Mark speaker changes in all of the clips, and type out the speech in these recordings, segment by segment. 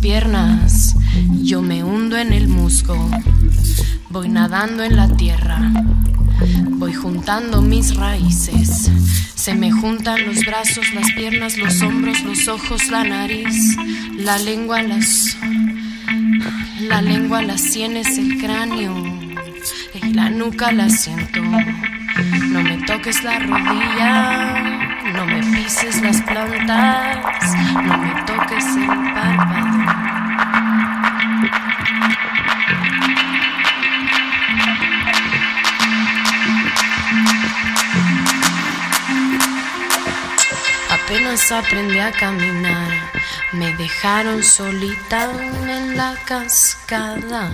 Speaker 1: piernas, yo me hundo en el musgo, voy nadando en la tierra, voy juntando mis raíces, se me juntan los brazos, las piernas, los hombros, los ojos, la nariz, la lengua, las... La lengua, las sienes, el cráneo y la nuca la siento. No me toques la rodilla, no me pises las plantas, no me toques el párpado. Apenas aprendí a caminar, me dejaron solita en la cascada.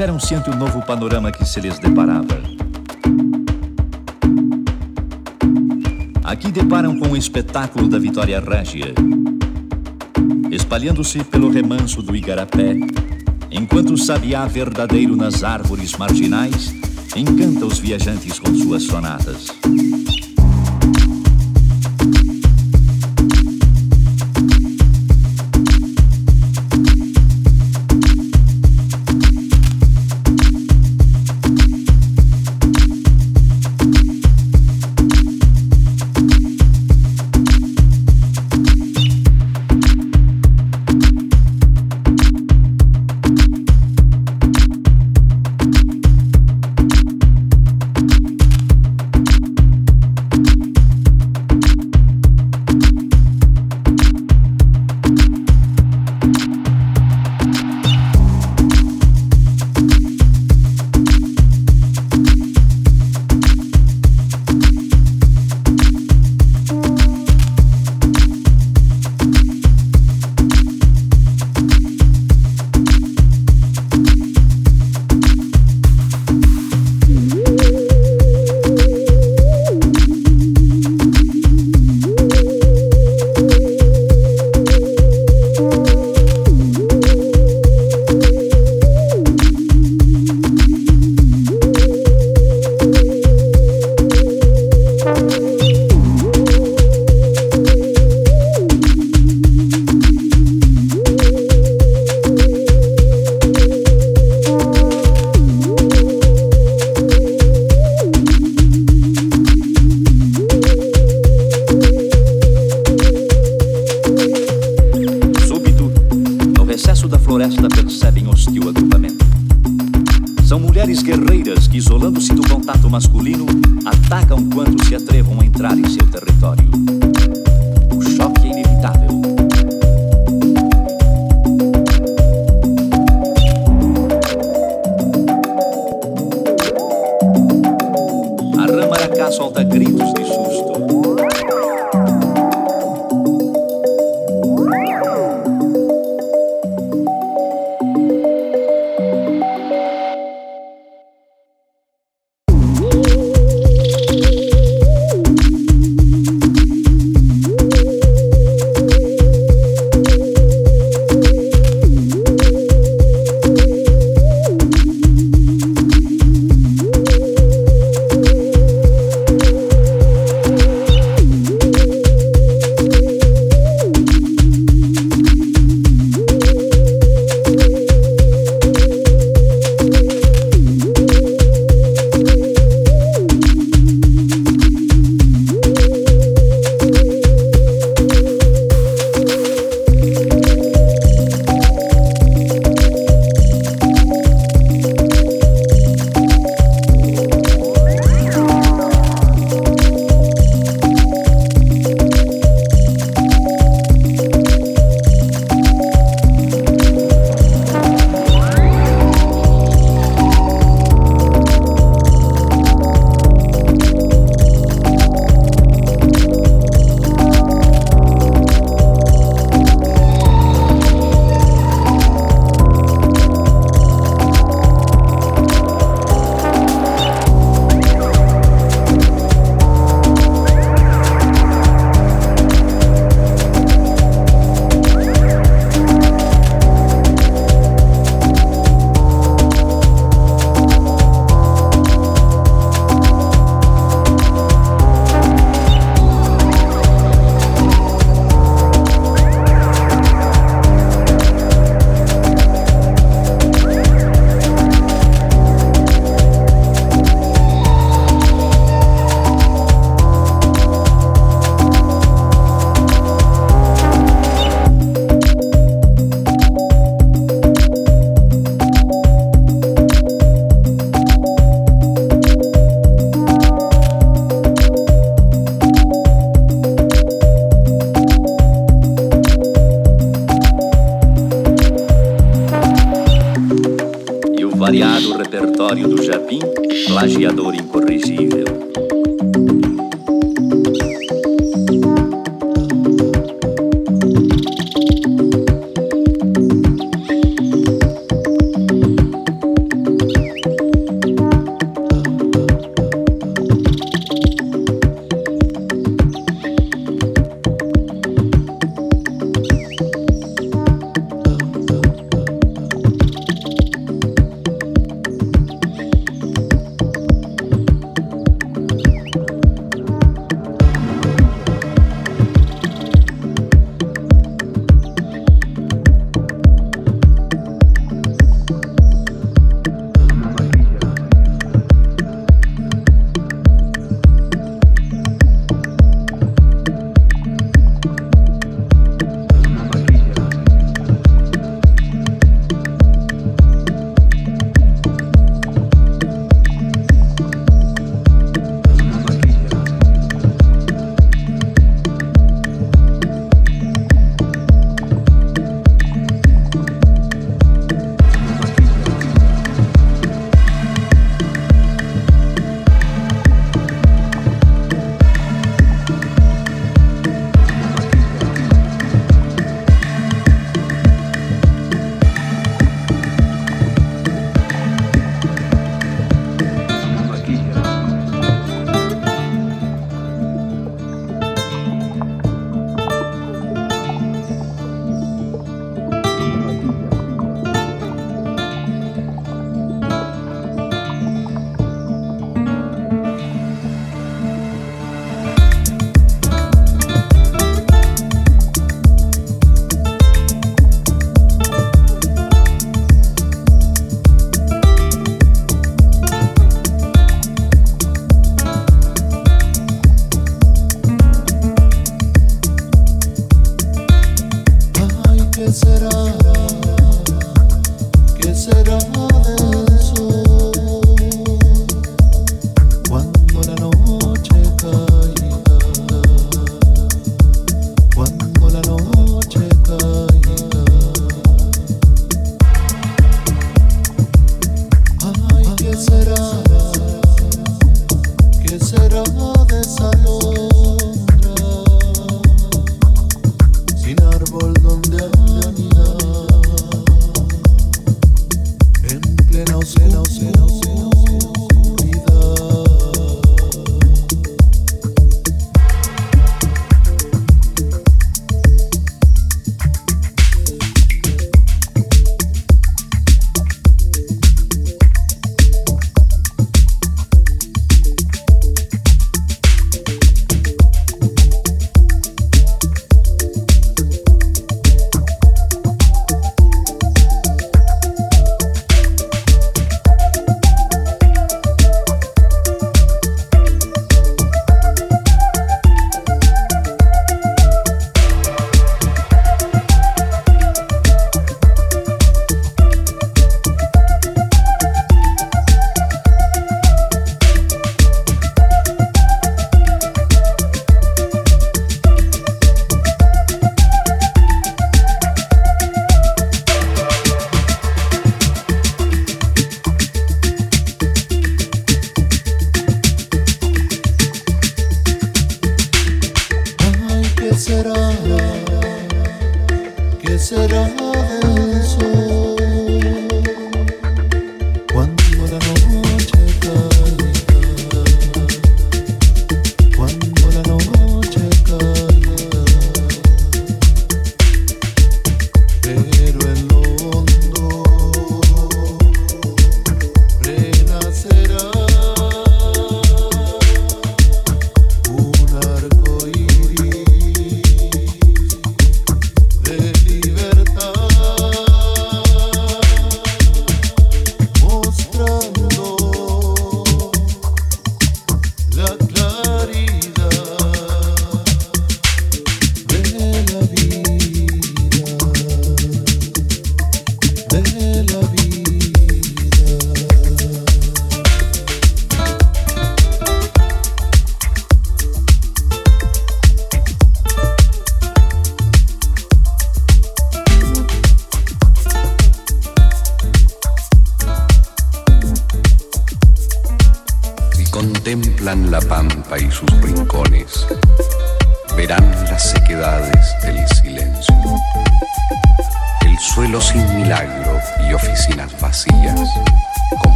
Speaker 2: Detiveram-se ante o novo panorama que se lhes deparava. Aqui deparam com o espetáculo da Vitória Régia, espalhando-se pelo remanso do Igarapé, enquanto o sabiá verdadeiro nas árvores marginais encanta os viajantes com suas sonatas.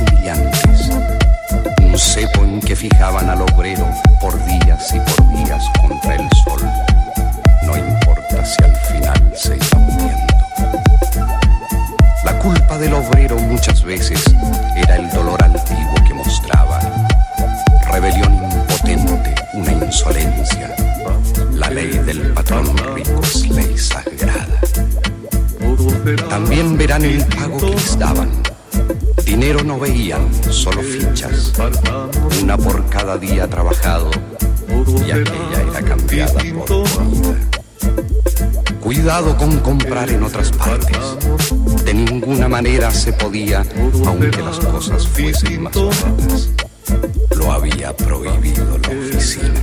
Speaker 3: humillantes, un cepo en que fijaban comprar en otras partes. De ninguna manera se podía, aunque las cosas fuesen más baratas. Lo había prohibido la oficina.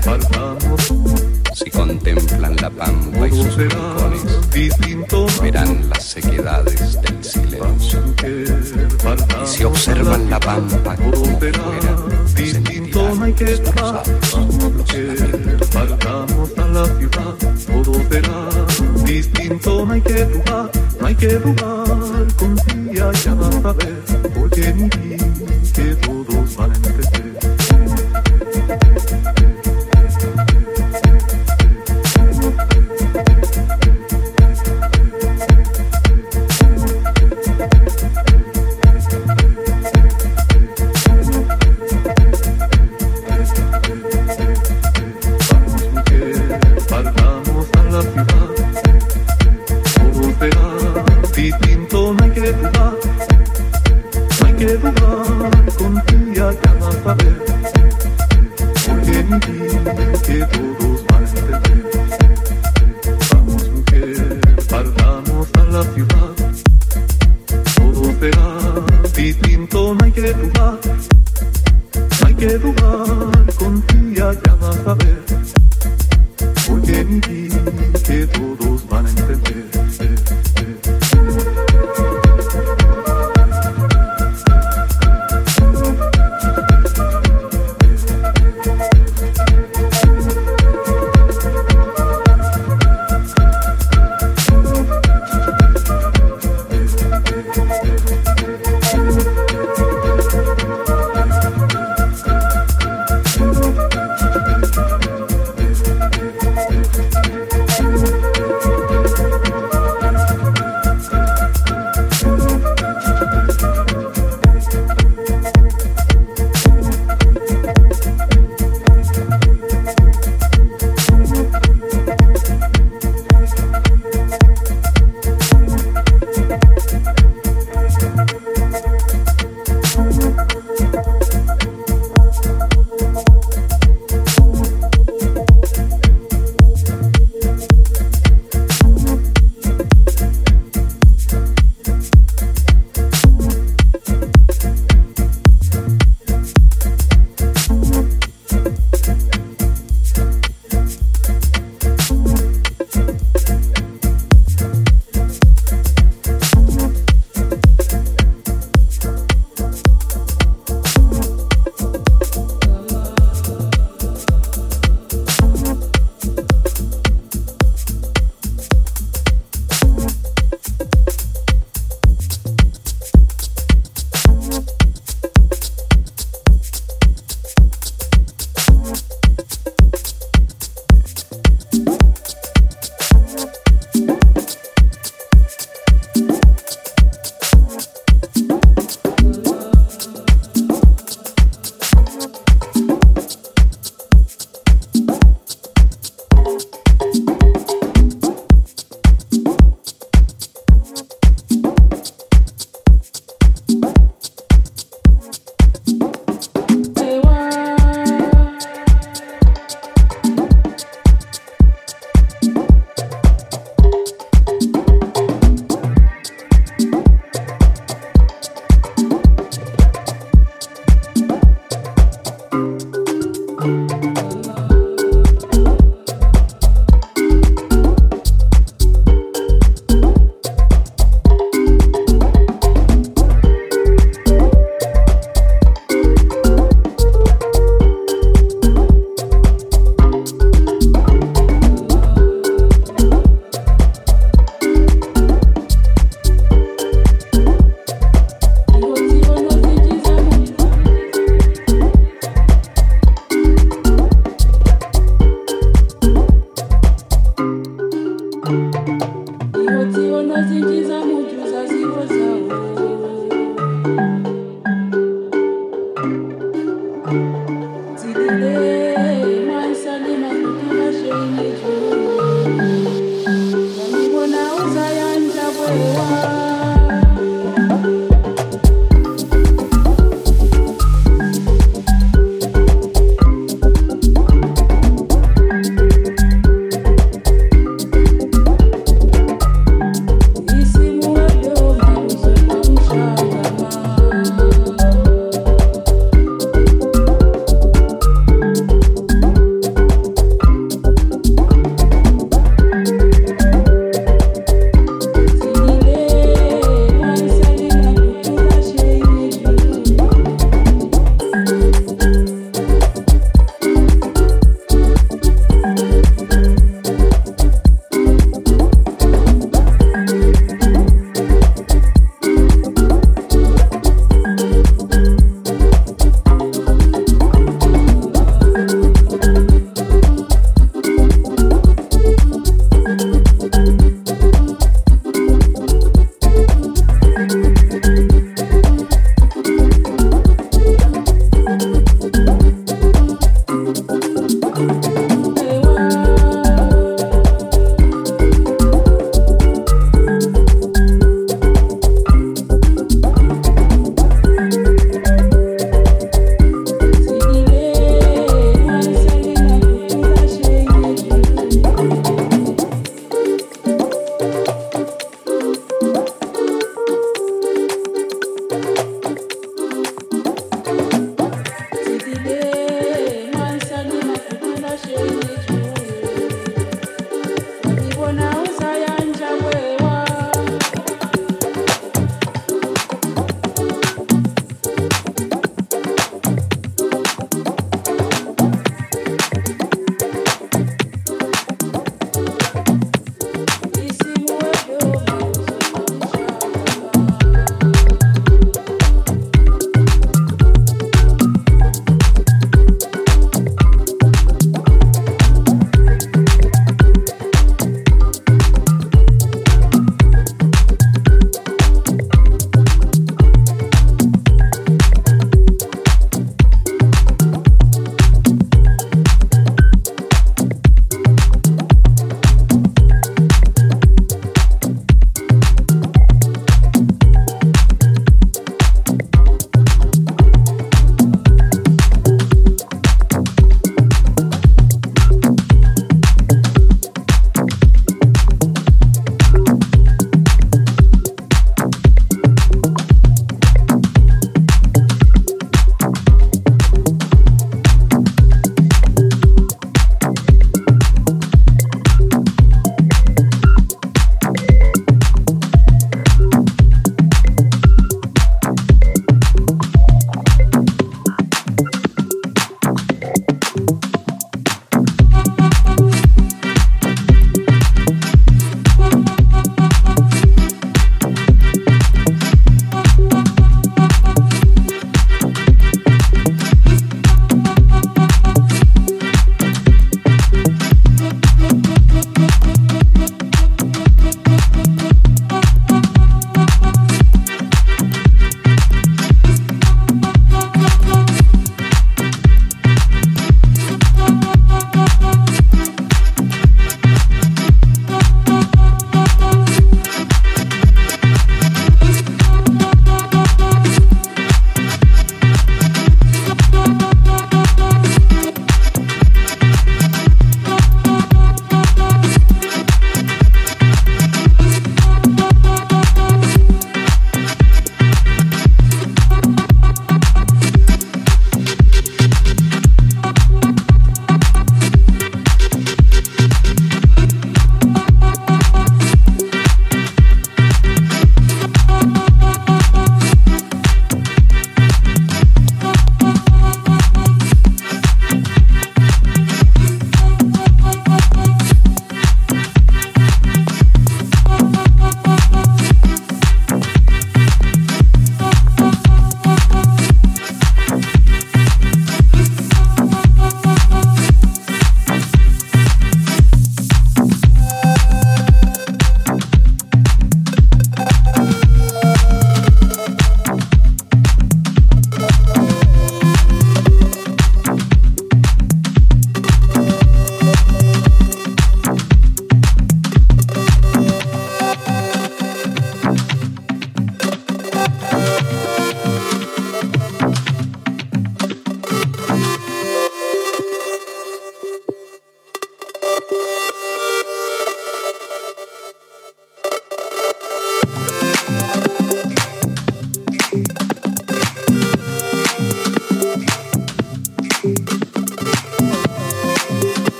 Speaker 3: Si contemplan la pampa y sus balcones, verán las sequedades del silencio. Y si observan la pampa como fuera, sentirán los
Speaker 4: rosados, los lamentos no hay que jugar, no hay que jugar, confía ya vas a ver, porque mi
Speaker 5: vida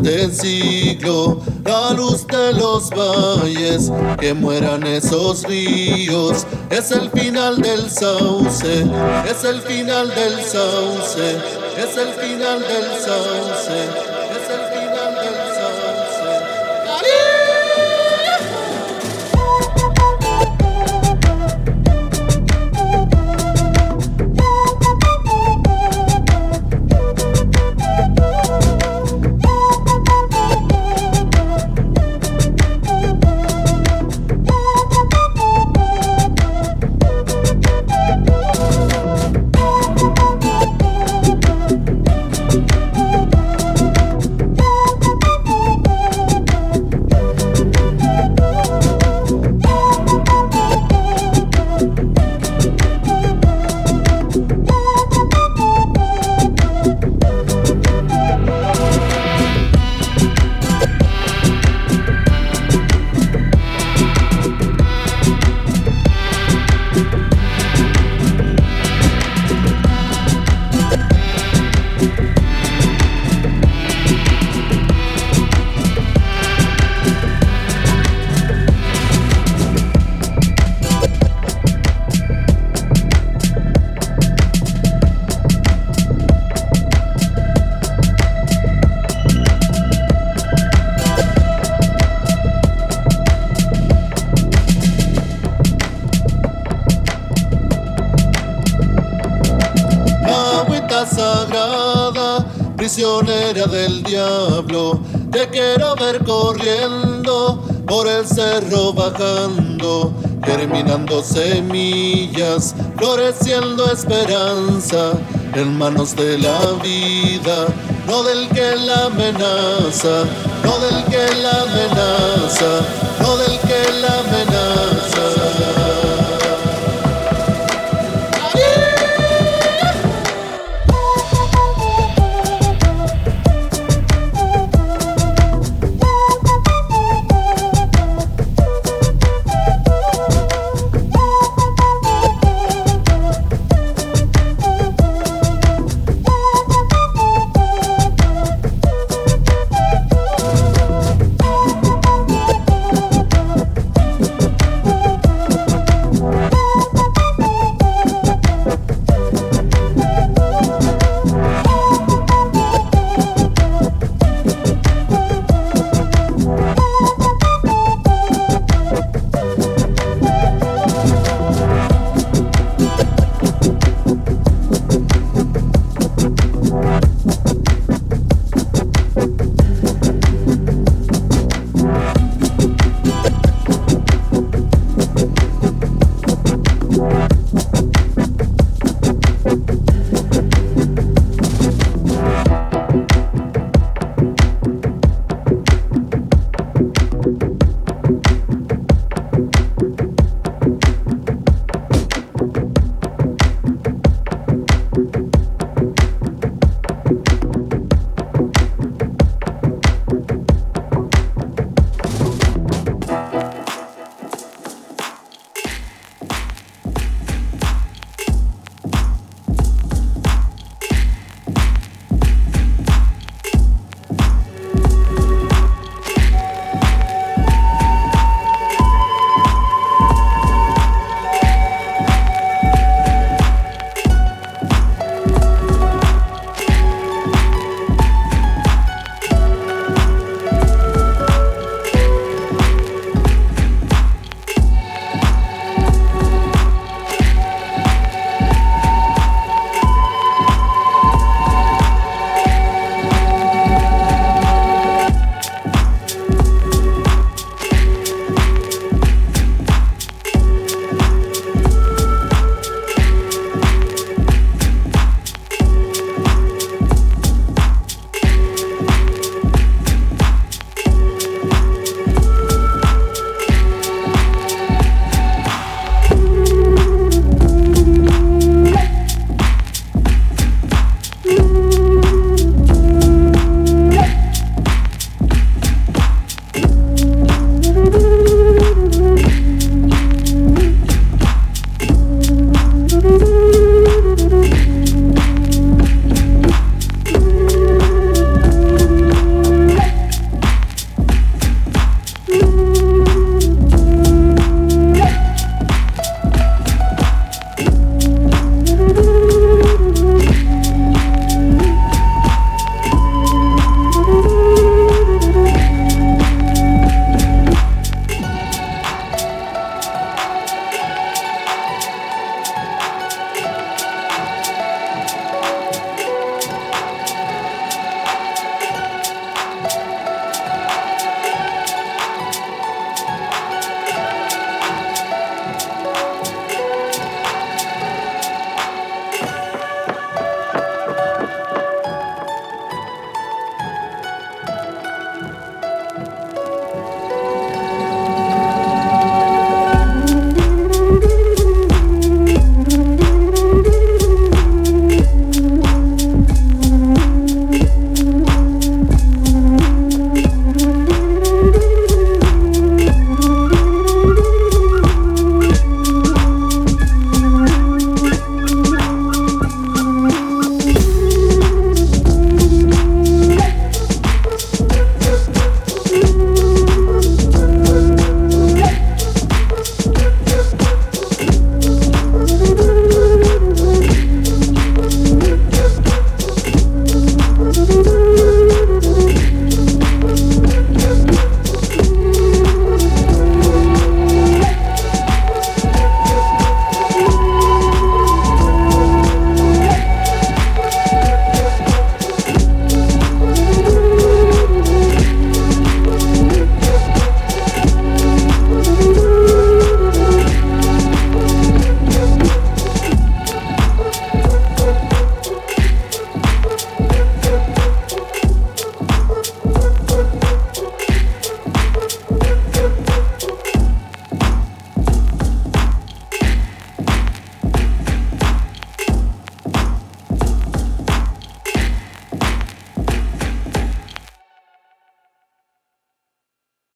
Speaker 5: este siglo, la luz de los valles, que mueran esos ríos, es el final del sauce, es el final del sauce, es el final del sauce. Cerro bajando, germinando semillas, floreciendo esperanza en manos de la vida, no del que la amenaza, no del que la amenaza, no del que la amenaza.